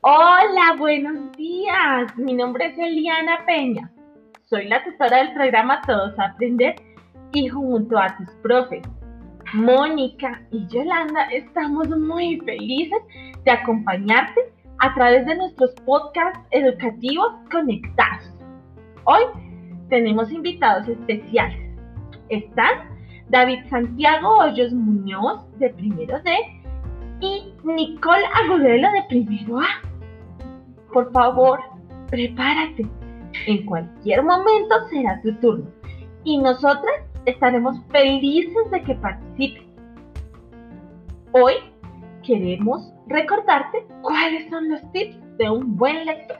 Hola, buenos días. Mi nombre es Eliana Peña. Soy la tutora del programa Todos Aprender y junto a tus profes, Mónica y Yolanda, estamos muy felices de acompañarte a través de nuestros podcasts educativos conectados. Hoy tenemos invitados especiales. Están David Santiago Hoyos Muñoz de primero D y Nicole Agudelo de primero A. Por favor, prepárate. En cualquier momento será tu turno y nosotras estaremos felices de que participes. Hoy queremos recordarte cuáles son los tips de un buen lector.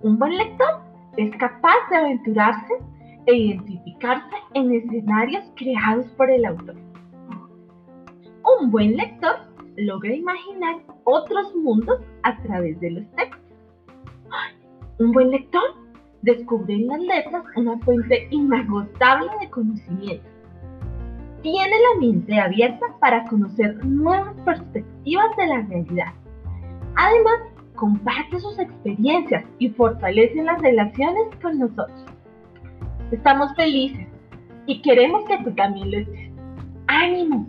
Un buen lector es capaz de aventurarse e identificarse en escenarios creados por el autor. Un buen lector logra imaginar otros mundos a través de los textos. Un buen lector descubre en las letras una fuente inagotable de conocimiento. Tiene la mente abierta para conocer nuevas perspectivas de la realidad. Además, comparte sus experiencias y fortalece las relaciones con nosotros. Estamos felices y queremos que tú también lo estés. ¡Ánimo!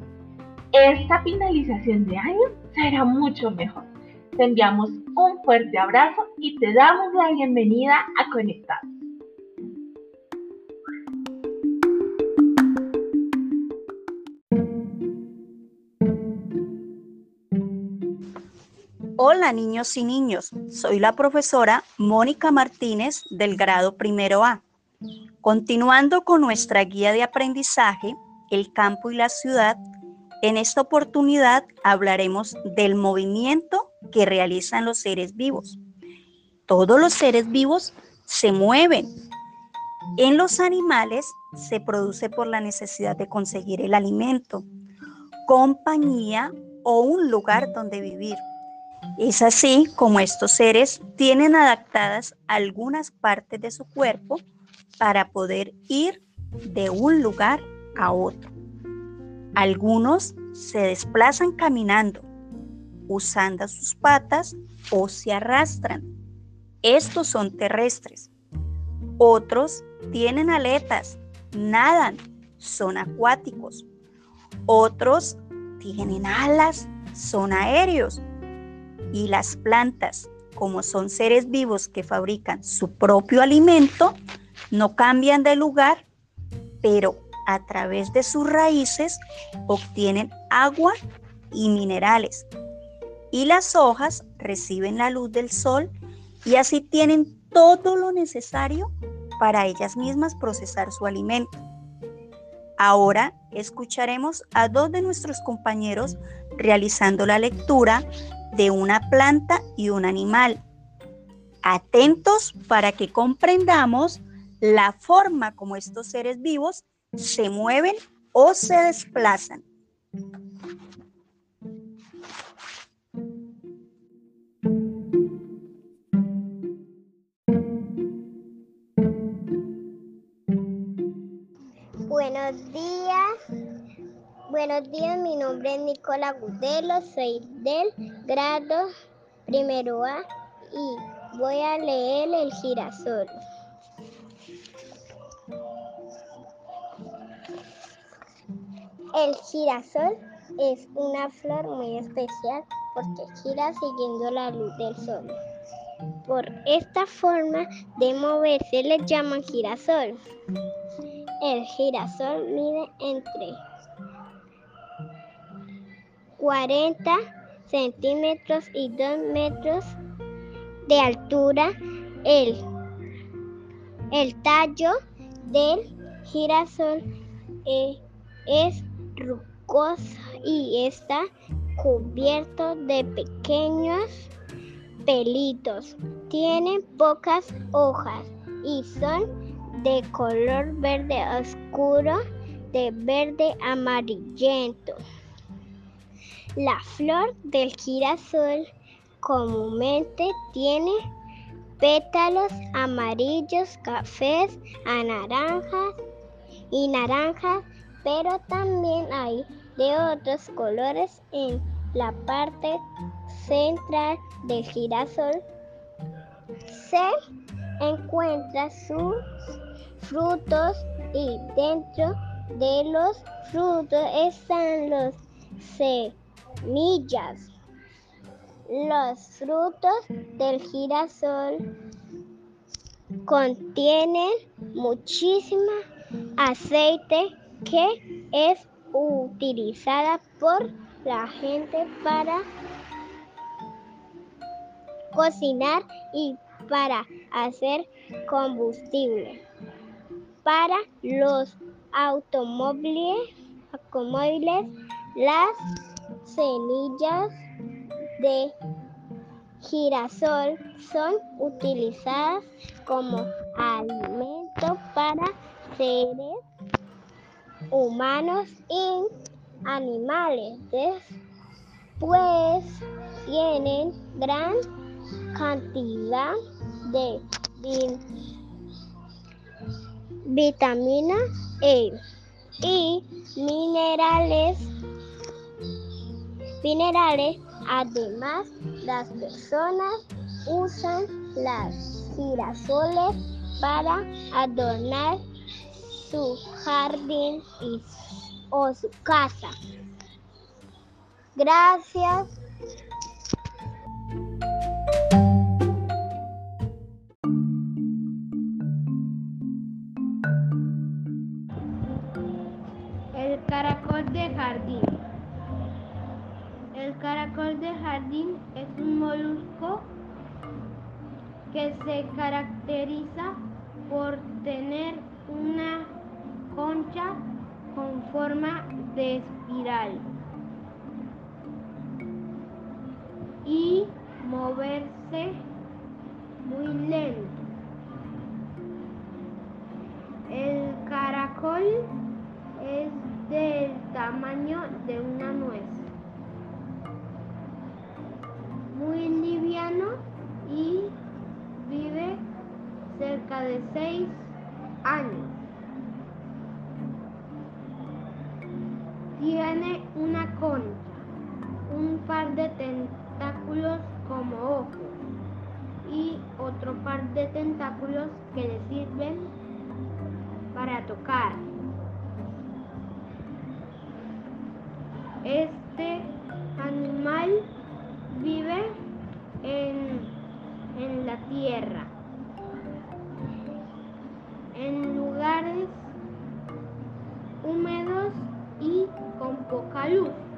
Esta finalización de año será mucho mejor. Te enviamos un fuerte abrazo y te damos la bienvenida a Conectar. Hola niños y niños, soy la profesora Mónica Martínez del grado primero A. Continuando con nuestra guía de aprendizaje, El campo y la ciudad, en esta oportunidad hablaremos del movimiento que realizan los seres vivos. Todos los seres vivos se mueven. En los animales se produce por la necesidad de conseguir el alimento, compañía o un lugar donde vivir. Es así como estos seres tienen adaptadas algunas partes de su cuerpo para poder ir de un lugar a otro. Algunos se desplazan caminando, usando sus patas o se arrastran. Estos son terrestres. Otros tienen aletas, nadan, son acuáticos. Otros tienen alas, son aéreos. Y las plantas, como son seres vivos que fabrican su propio alimento, no cambian de lugar, pero a través de sus raíces obtienen agua y minerales. Y las hojas reciben la luz del sol y así tienen todo lo necesario para ellas mismas procesar su alimento. Ahora escucharemos a dos de nuestros compañeros realizando la lectura de una planta y un animal. Atentos para que comprendamos la forma como estos seres vivos se mueven o se desplazan. Buenos días. Buenos días, mi nombre es Nicola Gudelo, soy del grado primero A y voy a leer el girasol. El girasol es una flor muy especial porque gira siguiendo la luz del sol. Por esta forma de moverse le llaman girasol. El girasol mide entre 40 centímetros y 2 metros de altura. El, el tallo del girasol eh, es rugosa y está cubierto de pequeños pelitos. Tiene pocas hojas y son de color verde oscuro, de verde amarillento. La flor del girasol comúnmente tiene pétalos amarillos, cafés, anaranjas y naranjas pero también hay de otros colores en la parte central del girasol. Se encuentran sus frutos y dentro de los frutos están los semillas. Los frutos del girasol contienen muchísima aceite que es utilizada por la gente para cocinar y para hacer combustible. Para los automóviles, automóviles las semillas de girasol son utilizadas como alimento para seres humanos y animales. Pues tienen gran cantidad de vitamina E y minerales minerales además las personas usan las girasoles para adornar su jardín y, o su casa. Gracias. El caracol de jardín. El caracol de jardín es un molusco que se caracteriza por tener una concha con forma de espiral y moverse muy lento. El caracol es del tamaño de una nuez, muy liviano y vive cerca de 6 otro par de tentáculos que le sirven para tocar. Este animal vive en, en la tierra, en lugares húmedos y con poca luz.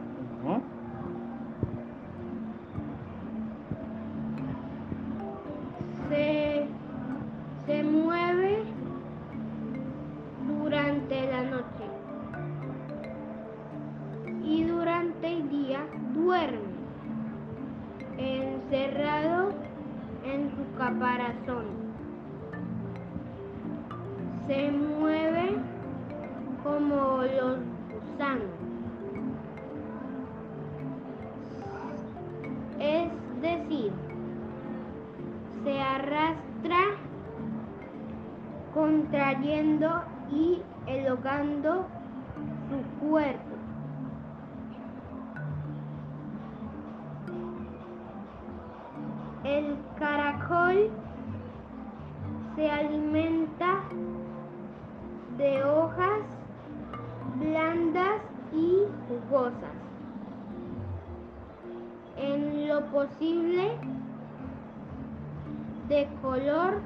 Se arrastra contrayendo y elongando su cuerpo. Posible de color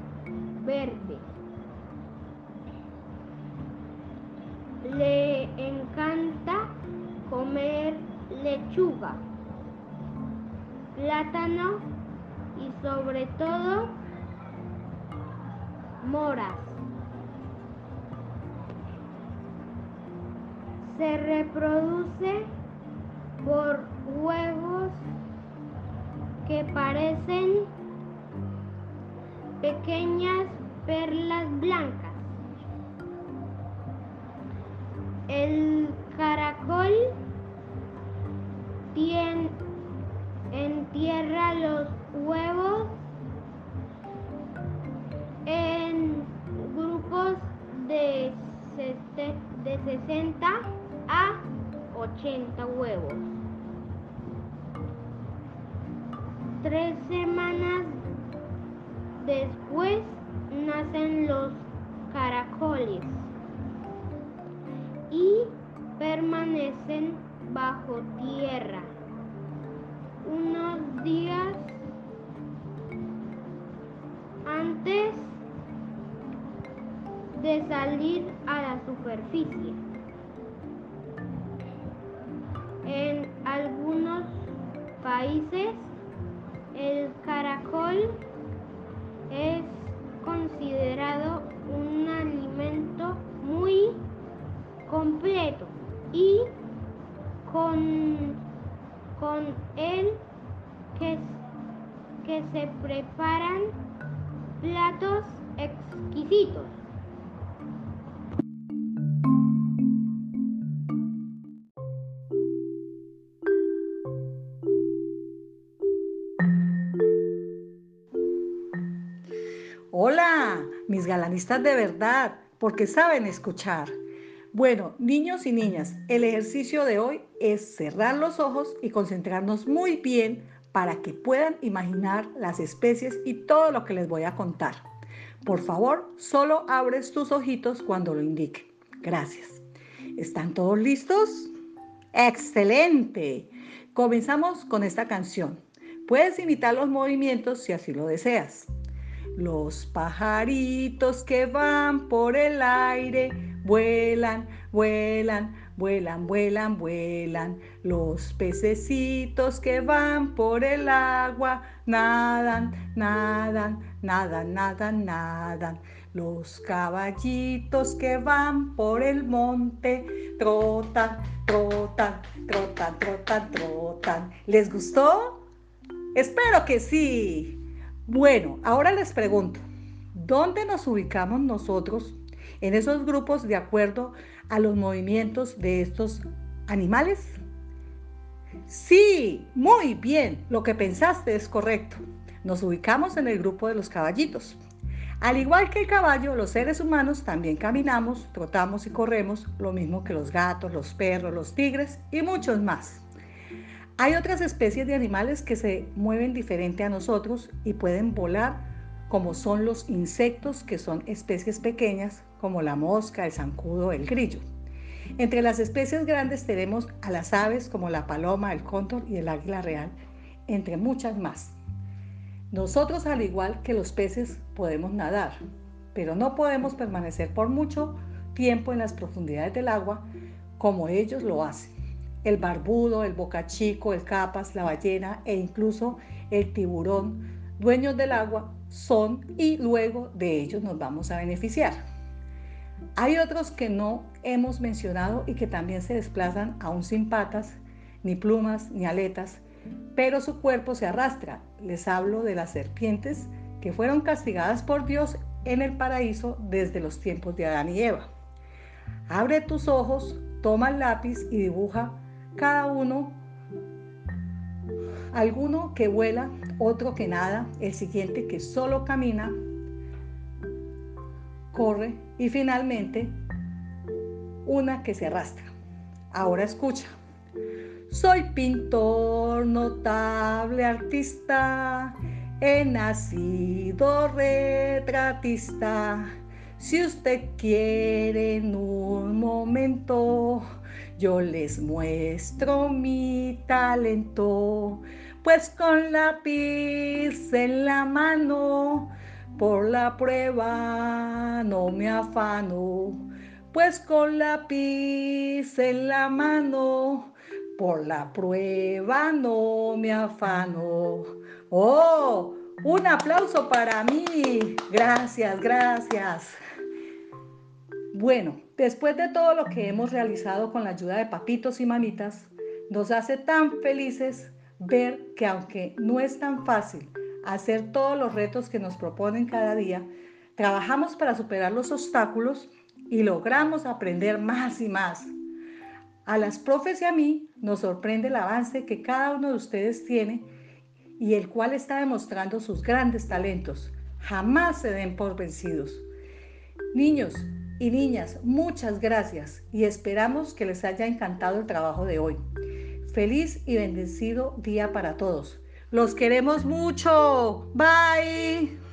verde. Le encanta comer lechuga, plátano y sobre todo moras. Se reproduce por huevos parecen pequeñas perlas blancas. El caracol entierra los huevos en grupos de, de 60 80 huevos. Tres semanas después nacen los caracoles y permanecen bajo tierra unos días antes de salir a la superficie. En algunos países el caracol es considerado un alimento muy completo y con, con él que, que se preparan platos exquisitos. Mis galanistas de verdad, porque saben escuchar. Bueno, niños y niñas, el ejercicio de hoy es cerrar los ojos y concentrarnos muy bien para que puedan imaginar las especies y todo lo que les voy a contar. Por favor, solo abres tus ojitos cuando lo indique. Gracias. ¿Están todos listos? ¡Excelente! Comenzamos con esta canción. Puedes imitar los movimientos si así lo deseas. Los pajaritos que van por el aire vuelan, vuelan, vuelan, vuelan, vuelan. Los pececitos que van por el agua nadan, nadan, nadan, nadan, nadan. Los caballitos que van por el monte trotan, trotan, trotan, trotan, trotan. ¿Les gustó? Espero que sí. Bueno, ahora les pregunto, ¿dónde nos ubicamos nosotros en esos grupos de acuerdo a los movimientos de estos animales? Sí, muy bien, lo que pensaste es correcto. Nos ubicamos en el grupo de los caballitos. Al igual que el caballo, los seres humanos también caminamos, trotamos y corremos, lo mismo que los gatos, los perros, los tigres y muchos más. Hay otras especies de animales que se mueven diferente a nosotros y pueden volar, como son los insectos, que son especies pequeñas, como la mosca, el zancudo, el grillo. Entre las especies grandes tenemos a las aves como la paloma, el cóndor y el águila real, entre muchas más. Nosotros, al igual que los peces, podemos nadar, pero no podemos permanecer por mucho tiempo en las profundidades del agua como ellos lo hacen el barbudo, el bocachico, el capas, la ballena e incluso el tiburón, dueños del agua, son y luego de ellos nos vamos a beneficiar. Hay otros que no hemos mencionado y que también se desplazan aún sin patas, ni plumas, ni aletas, pero su cuerpo se arrastra. Les hablo de las serpientes que fueron castigadas por Dios en el paraíso desde los tiempos de Adán y Eva. Abre tus ojos, toma el lápiz y dibuja cada uno, alguno que vuela, otro que nada, el siguiente que solo camina, corre y finalmente una que se arrastra. Ahora escucha. Soy pintor, notable artista, he nacido retratista. Si usted quiere en un momento yo les muestro mi talento, pues con lápiz en la mano, por la prueba no me afano, pues con lápiz en la mano, por la prueba no me afano. ¡Oh! Un aplauso para mí. Gracias, gracias. Bueno, después de todo lo que hemos realizado con la ayuda de papitos y mamitas, nos hace tan felices ver que aunque no es tan fácil hacer todos los retos que nos proponen cada día, trabajamos para superar los obstáculos y logramos aprender más y más. A las profes y a mí nos sorprende el avance que cada uno de ustedes tiene y el cual está demostrando sus grandes talentos. Jamás se den por vencidos. Niños, Y niñas, muchas gracias y esperamos que les haya encantado el trabajo de hoy. Feliz y bendecido día para todos. Los queremos mucho. Bye.